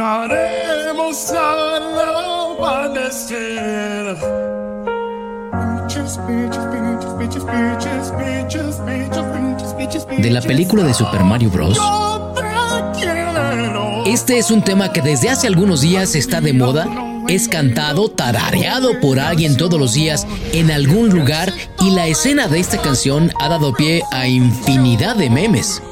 gobernaremos al amanecer. De la película de Super Mario Bros. Este es un tema que desde hace algunos días está de moda. Es cantado, tarareado por alguien todos los días en algún lugar y la escena de esta canción ha dado pie a infinidad de memes.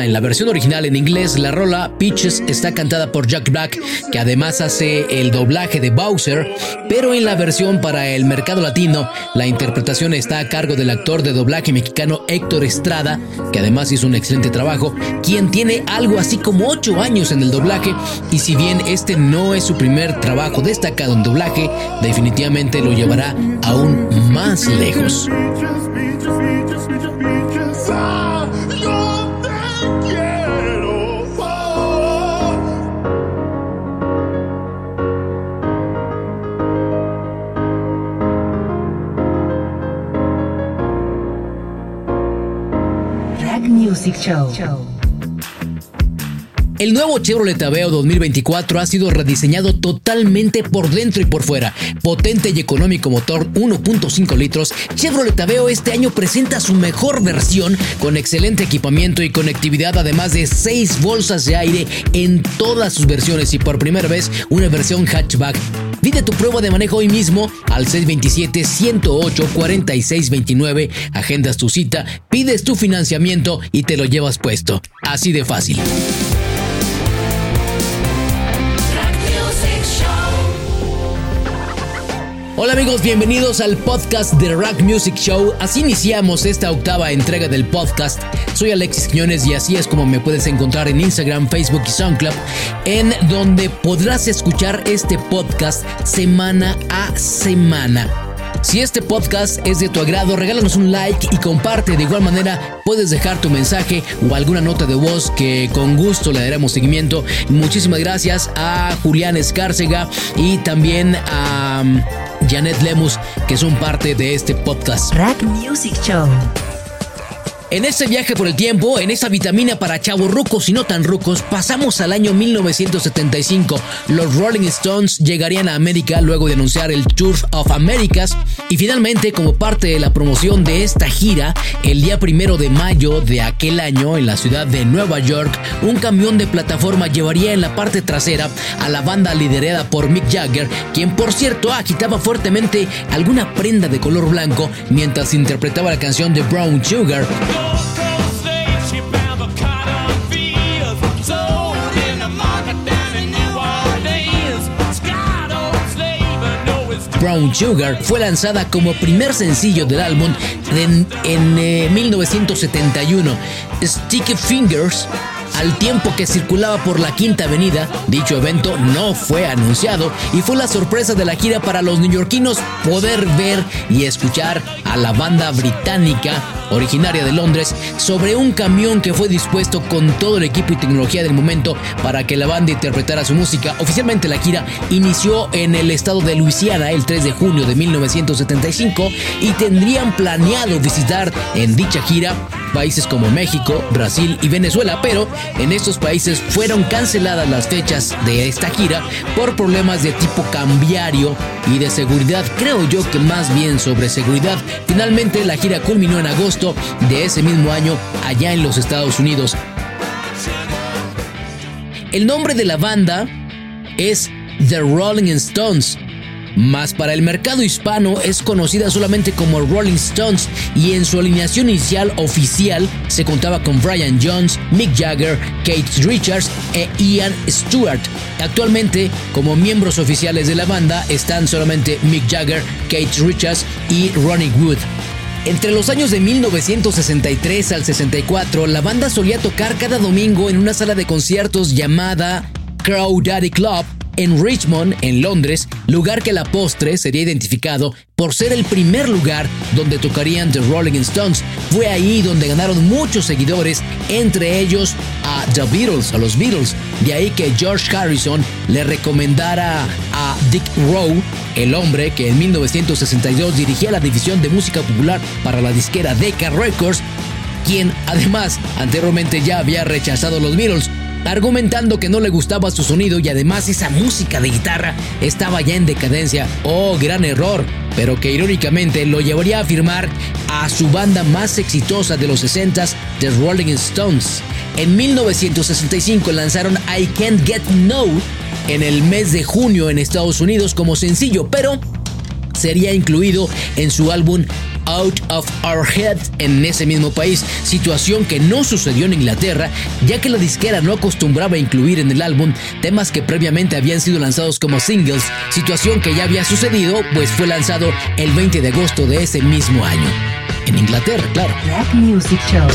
En la versión original en inglés, la rola Peaches está cantada por Jack Black, que además hace el doblaje de Bowser, pero en la versión para el mercado latino, la interpretación está a cargo del actor de doblaje mexicano Héctor Estrada, que además hizo un excelente trabajo, quien tiene algo así como 8 años en el doblaje, y si bien este no es su primer trabajo destacado en doblaje, definitivamente lo llevará aún más lejos. El nuevo Chevrolet Aveo 2024 ha sido rediseñado totalmente por dentro y por fuera. Potente y económico motor 1.5 litros, Chevrolet Aveo este año presenta su mejor versión con excelente equipamiento y conectividad, además de 6 bolsas de aire en todas sus versiones y por primera vez una versión hatchback. Pide tu prueba de manejo hoy mismo al 627-108-4629, agendas tu cita, pides tu financiamiento y te lo llevas puesto. Así de fácil. Hola amigos, bienvenidos al podcast de Rock Music Show. Así iniciamos esta octava entrega del podcast. Soy Alexis Quiñones y así es como me puedes encontrar en Instagram, Facebook y SoundCloud, en donde podrás escuchar este podcast semana a semana. Si este podcast es de tu agrado, regálanos un like y comparte. De igual manera, puedes dejar tu mensaje o alguna nota de voz que con gusto le daremos seguimiento. Muchísimas gracias a Julián Escárcega y también a Janet Lemus, que son parte de este podcast. Rack Music Show. En este viaje por el tiempo, en esta vitamina para chavos rucos y no tan rucos, pasamos al año 1975. Los Rolling Stones llegarían a América luego de anunciar el Tour of Americas y finalmente como parte de la promoción de esta gira, el día primero de mayo de aquel año en la ciudad de Nueva York, un camión de plataforma llevaría en la parte trasera a la banda liderada por Mick Jagger, quien por cierto agitaba fuertemente alguna prenda de color blanco mientras interpretaba la canción de Brown Sugar. Brown Sugar fue lanzada como primer sencillo del álbum en, 1971. Sticky Fingers al tiempo que circulaba por la Quinta Avenida, dicho evento no fue anunciado y fue la sorpresa de la gira para los neoyorquinos poder ver y escuchar a la banda británica originaria de Londres sobre un camión que fue dispuesto con todo el equipo y tecnología del momento para que la banda interpretara su música. Oficialmente la gira inició en el estado de Luisiana el 3 de junio de 1975 y tendrían planeado visitar en dicha gira países como México, Brasil y Venezuela, pero en estos países fueron canceladas las fechas de esta gira por problemas de tipo cambiario y de seguridad, creo yo que más bien sobre seguridad. Finalmente la gira culminó en agosto de ese mismo año allá en los Estados Unidos. El nombre de la banda es The Rolling Stones mas para el mercado hispano es conocida solamente como Rolling Stones y en su alineación inicial oficial se contaba con Brian Jones, Mick Jagger, Kate Richards e Ian Stewart. Actualmente, como miembros oficiales de la banda están solamente Mick Jagger, Kate Richards y Ronnie Wood. Entre los años de 1963 al 64, la banda solía tocar cada domingo en una sala de conciertos llamada Crow Daddy Club en Richmond, en Londres, lugar que la postre sería identificado por ser el primer lugar donde tocarían The Rolling Stones. Fue ahí donde ganaron muchos seguidores, entre ellos a The Beatles, a los Beatles. De ahí que George Harrison le recomendara a Dick Rowe, el hombre que en 1962 dirigía la división de música popular para la disquera Decca Records, quien además anteriormente ya había rechazado los Beatles, argumentando que no le gustaba su sonido y además esa música de guitarra estaba ya en decadencia. Oh, gran error, pero que irónicamente lo llevaría a firmar a su banda más exitosa de los 60s, The Rolling Stones. En 1965 lanzaron I Can't Get No en el mes de junio en Estados Unidos como sencillo, pero sería incluido en su álbum Out of Our Head en ese mismo país, situación que no sucedió en Inglaterra, ya que la disquera no acostumbraba a incluir en el álbum temas que previamente habían sido lanzados como singles, situación que ya había sucedido, pues fue lanzado el 20 de agosto de ese mismo año. En Inglaterra, claro. Black Music Show.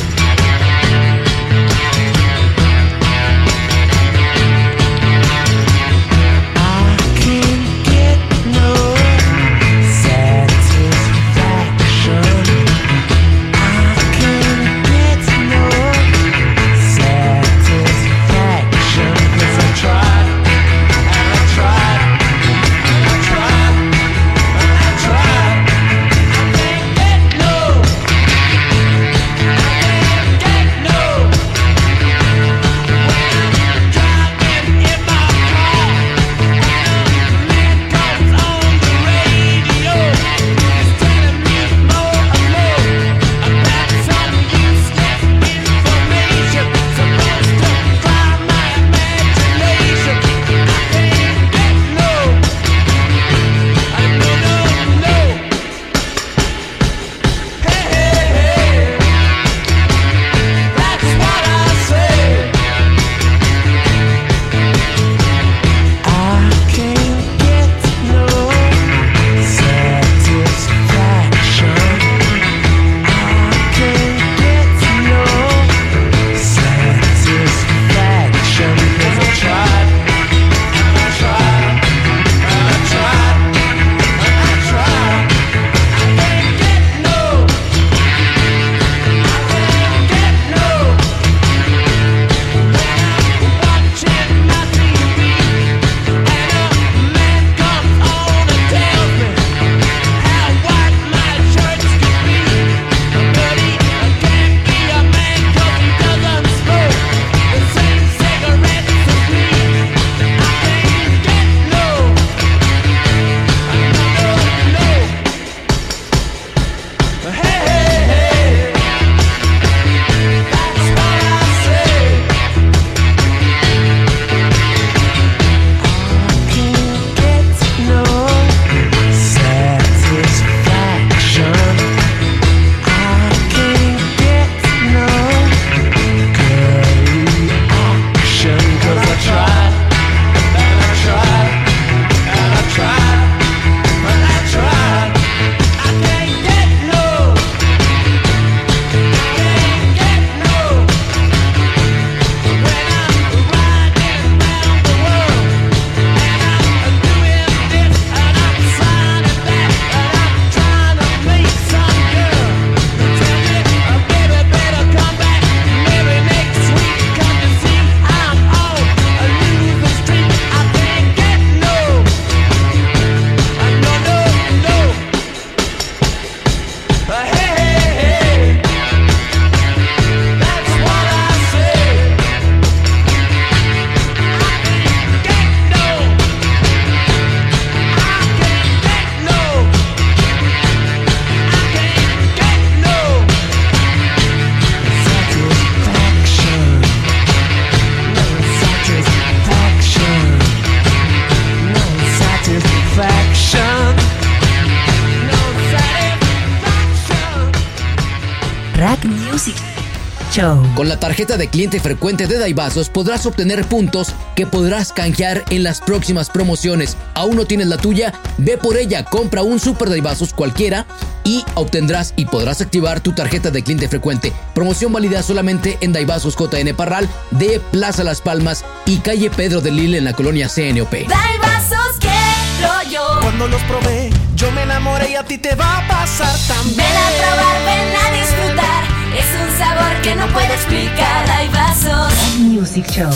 Tarjeta de cliente frecuente de Daibazos podrás obtener puntos que podrás canjear en las próximas promociones. ¿Aún no tienes la tuya? Ve por ella, compra un Super Daibazos cualquiera y obtendrás y podrás activar tu tarjeta de cliente frecuente. Promoción válida solamente en Daibazos JN Parral de Plaza Las Palmas y calle Pedro de Lille en la colonia CNOP. Daibazos quiero yo. Cuando los probé Yo me enamoré y a ti te va a pasar también. Ven a probar, ven a disfrutar. Es un sabor que no puedo explicar. Hay vasos. Music Show.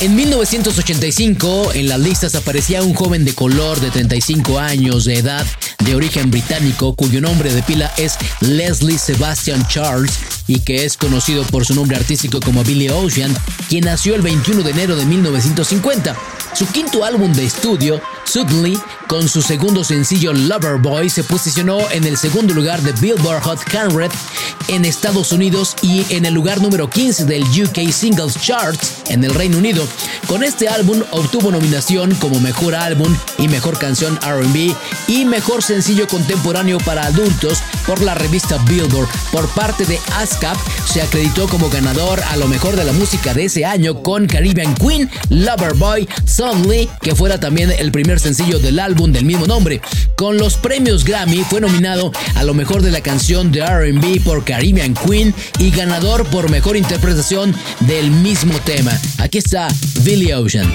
En 1985, en las listas aparecía un joven de color de 35 años de edad, de origen británico, cuyo nombre de pila es Leslie Sebastian Charles y que es conocido por su nombre artístico como Billy Ocean, quien nació el 21 de enero de 1950. Su quinto álbum de estudio, Suddenly, con su segundo sencillo Loverboy, se posicionó en el segundo lugar de Billboard Hot 100 en Estados Unidos y en el lugar número 15 del UK Singles Charts en el Reino Unido. Con este álbum obtuvo nominación como Mejor Álbum y Mejor Canción RB y Mejor Sencillo Contemporáneo para Adultos por la revista Billboard. Por parte de ASCAP se acreditó como ganador a lo mejor de la música de ese año con Caribbean Queen, Loverboy, Suddenly, que fuera también el primer sencillo del álbum del mismo nombre. Con los premios Grammy fue nominado a lo mejor de la canción de RB por Caribbean Queen y ganador por mejor interpretación del mismo tema. Aquí está Billy Ocean.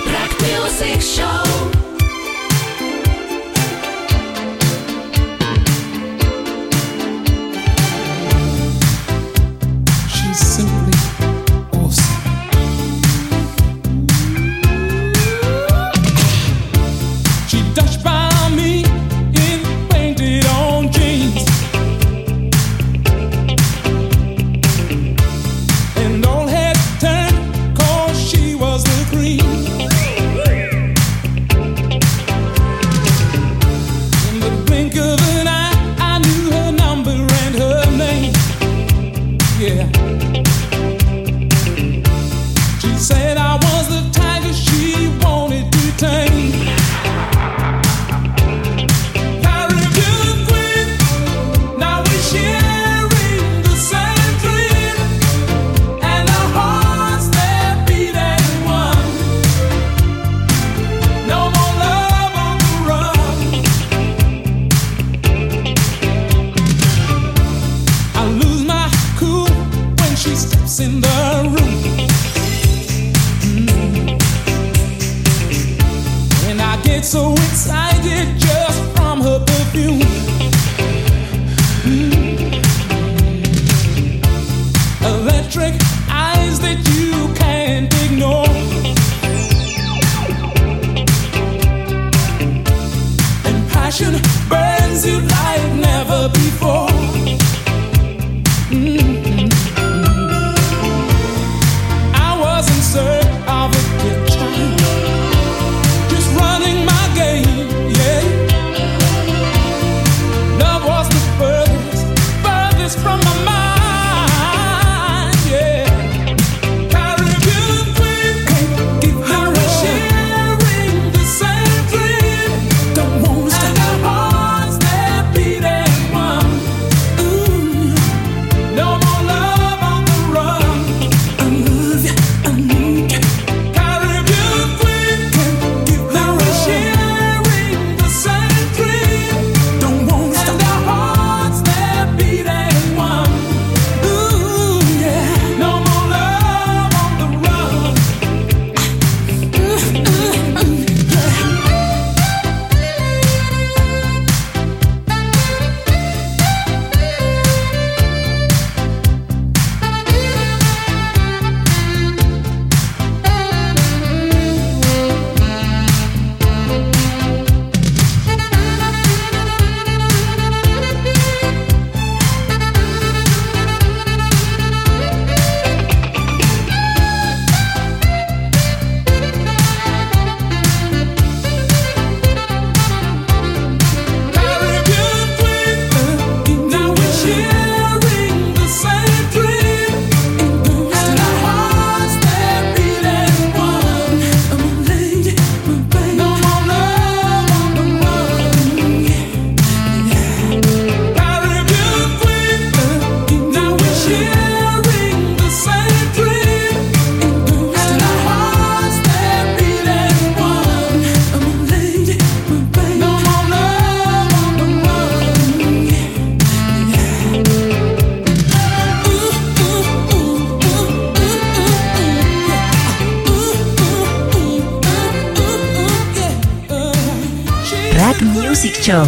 Show.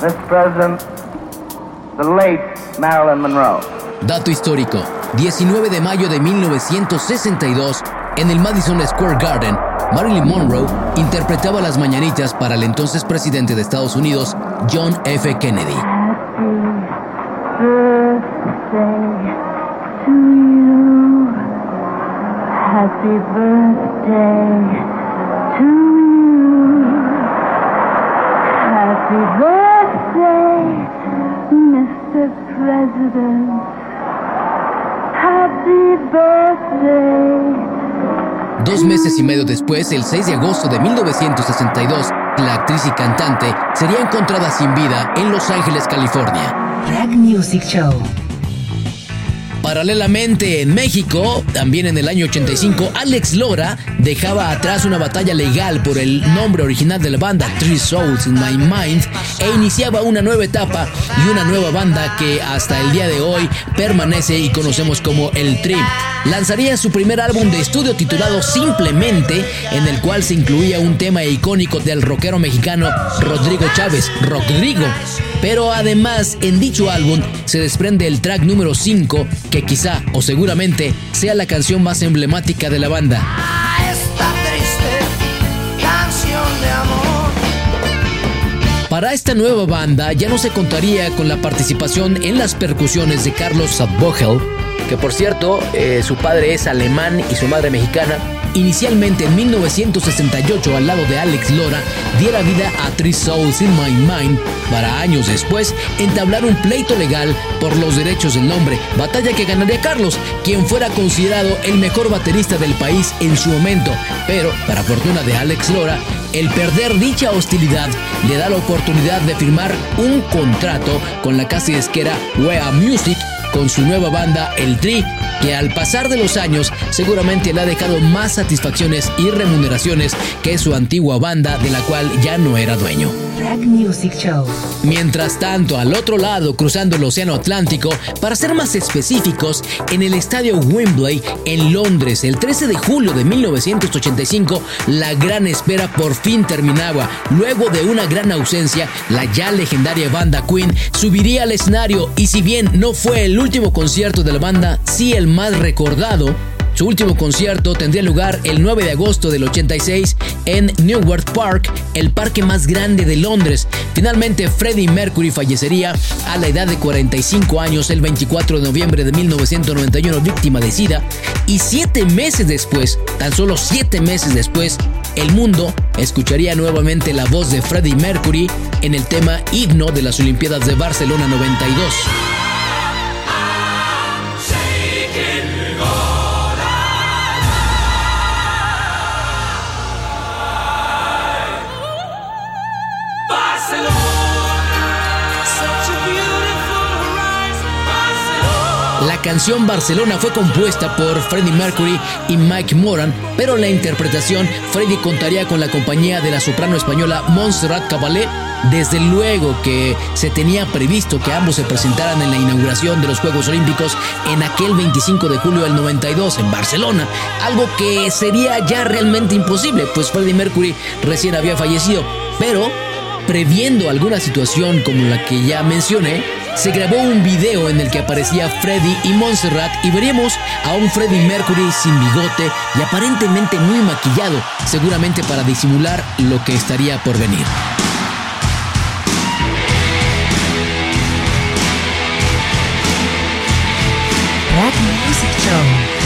Mr. President, the late Marilyn Monroe. Dato histórico, 19 de mayo de 1962, en el Madison Square Garden, Marilyn Monroe interpretaba las mañanitas para el entonces presidente de Estados Unidos, John F. Kennedy. Happy birthday to Dos meses y medio después, el 6 de agosto de 1962, la actriz y cantante sería encontrada sin vida en Los Ángeles, California. Rack Music Show. Paralelamente en México, también en el año 85, Alex Lora dejaba atrás una batalla legal por el nombre original de la banda, Three Souls in My Mind, e iniciaba una nueva etapa y una nueva banda que hasta el día de hoy permanece y conocemos como el Tri. Lanzaría su primer álbum de estudio titulado Simplemente, en el cual se incluía un tema icónico del rockero mexicano Rodrigo Chávez, Rodrigo. Pero además, en dicho álbum se desprende el track número 5, que quizá o seguramente sea la canción más emblemática de la banda. Para esta nueva banda ya no se contaría con la participación en las percusiones de Carlos Sadvogel, que por cierto, eh, su padre es alemán y su madre mexicana. Inicialmente en 1968 al lado de Alex Lora diera vida a Three Souls in My Mind para años después entablar un pleito legal por los derechos del nombre, batalla que ganaría Carlos, quien fuera considerado el mejor baterista del país en su momento, pero para fortuna de Alex Lora, el perder dicha hostilidad le da la oportunidad de firmar un contrato con la casa disquera Wea Music con su nueva banda El Tri, que al pasar de los años seguramente le ha dejado más satisfacciones y remuneraciones que su antigua banda de la cual ya no era dueño. Music Show. Mientras tanto, al otro lado, cruzando el Océano Atlántico, para ser más específicos, en el estadio Wembley, en Londres, el 13 de julio de 1985, la gran espera por fin terminaba. Luego de una gran ausencia, la ya legendaria banda Queen subiría al escenario y si bien no fue el último concierto de la banda, sí el más recordado, su último concierto tendría lugar el 9 de agosto del 86 en Newark Park, el parque más grande de Londres. Finalmente, Freddie Mercury fallecería a la edad de 45 años el 24 de noviembre de 1991 víctima de SIDA. Y siete meses después, tan solo siete meses después, el mundo escucharía nuevamente la voz de Freddie Mercury en el tema himno de las Olimpiadas de Barcelona 92. Canción Barcelona fue compuesta por Freddie Mercury y Mike Moran, pero la interpretación Freddie contaría con la compañía de la soprano española Montserrat Caballé. Desde luego que se tenía previsto que ambos se presentaran en la inauguración de los Juegos Olímpicos en aquel 25 de julio del 92 en Barcelona, algo que sería ya realmente imposible, pues Freddie Mercury recién había fallecido, pero previendo alguna situación como la que ya mencioné, se grabó un video en el que aparecía Freddie y Montserrat y veríamos a un Freddie Mercury sin bigote y aparentemente muy maquillado, seguramente para disimular lo que estaría por venir. Rack Music Show.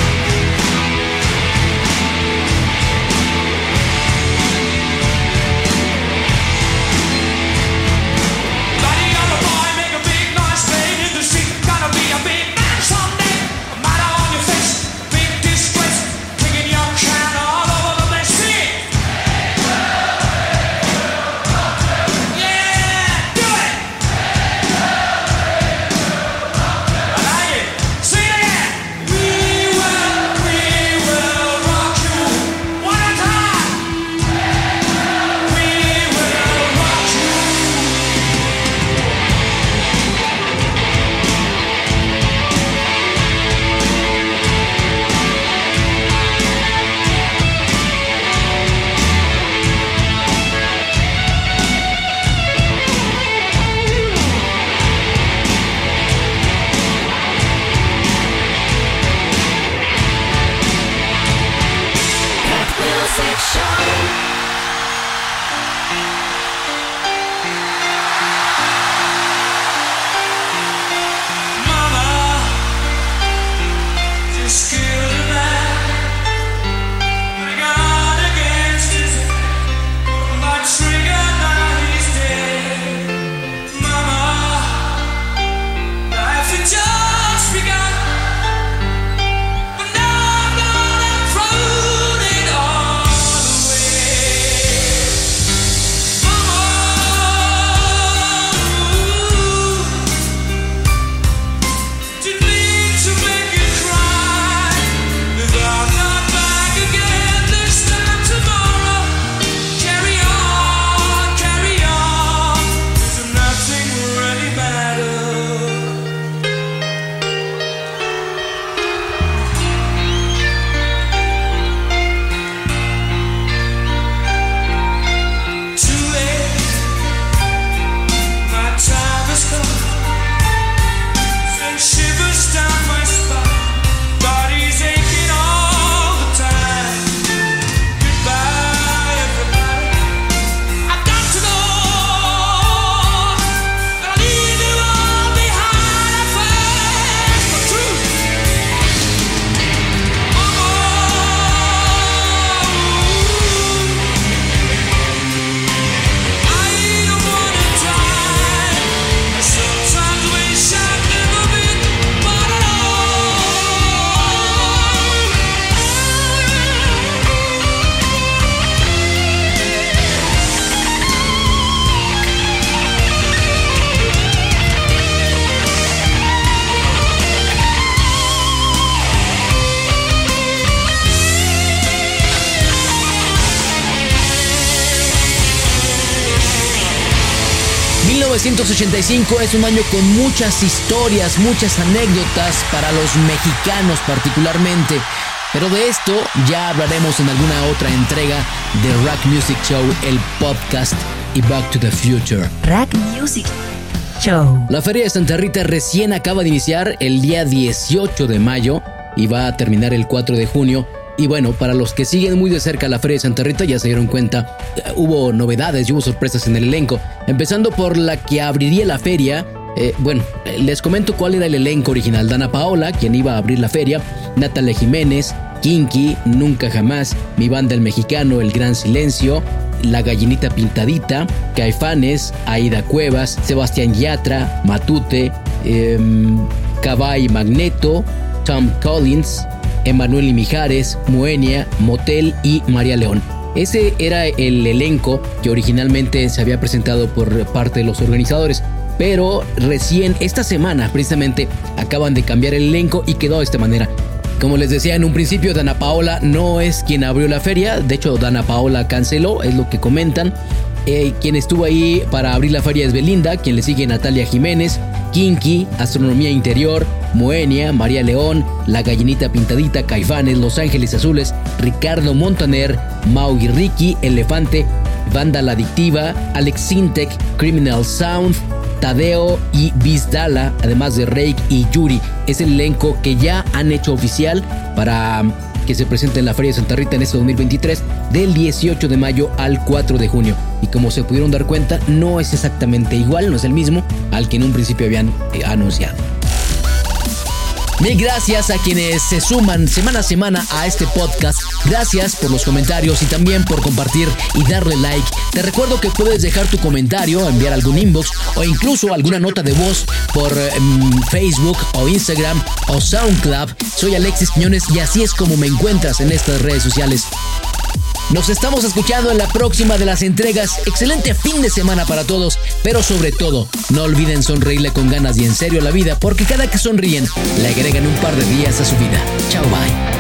1985 es un año con muchas historias, muchas anécdotas para los mexicanos particularmente. Pero de esto ya hablaremos en alguna otra entrega de Rock Music Show, el podcast y Back to the Future. Rack Music Show. La Feria de Santa Rita recién acaba de iniciar el día 18 de mayo y va a terminar el 4 de junio. Y bueno, para los que siguen muy de cerca la Feria de Santa Rita ya se dieron cuenta, eh, hubo novedades y hubo sorpresas en el elenco. Empezando por la que abriría la feria. eh, bueno, eh, les comento cuál era el elenco original. Dana Paola, quien iba a abrir la feria. Natalia Jiménez, Kinky, Nunca Jamás, Mi Banda el Mexicano, El Gran Silencio, La Gallinita Pintadita, Caifanes, Aida Cuevas, Sebastián Yatra, Matute, eh, Cabay Magneto, Tom Collins, Emanuel y Mijares, Moenia, Motel y María León. Ese era el elenco que originalmente se había presentado por parte de los organizadores. Pero recién esta semana precisamente acaban de cambiar el elenco y quedó de esta manera. Como les decía en un principio, Dana Paola no es quien abrió la feria. De hecho, Dana Paola canceló, es lo que comentan. Eh, quien estuvo ahí para abrir la feria es Belinda, quien le sigue Natalia Jiménez, Kinky, Astronomía Interior, Moenia, María León, La Gallinita Pintadita, Caifanes, Los Ángeles Azules, Ricardo Montaner, Mau y Ricky, Elefante, Banda La Adictiva, Alex Sintek, Criminal Sound, Tadeo y Bizdala, además de Rake y Yuri. Es el elenco que ya han hecho oficial para que se presente en la Feria de Santa Rita en este 2023 del 18 de mayo al 4 de junio. Y como se pudieron dar cuenta, no es exactamente igual, no es el mismo al que en un principio habían eh, anunciado. Mil gracias a quienes se suman semana a semana a este podcast. Gracias por los comentarios y también por compartir y darle like. Te recuerdo que puedes dejar tu comentario, enviar algún inbox o incluso alguna nota de voz por mm, Facebook o Instagram o SoundCloud. Soy Alexis Quiñones y así es como me encuentras en estas redes sociales. Nos estamos escuchando en la próxima de las entregas. Excelente fin de semana para todos, pero sobre todo, no olviden sonreírle con ganas y en serio a la vida, porque cada que sonríen, le agregan un par de días a su vida. Chao, bye.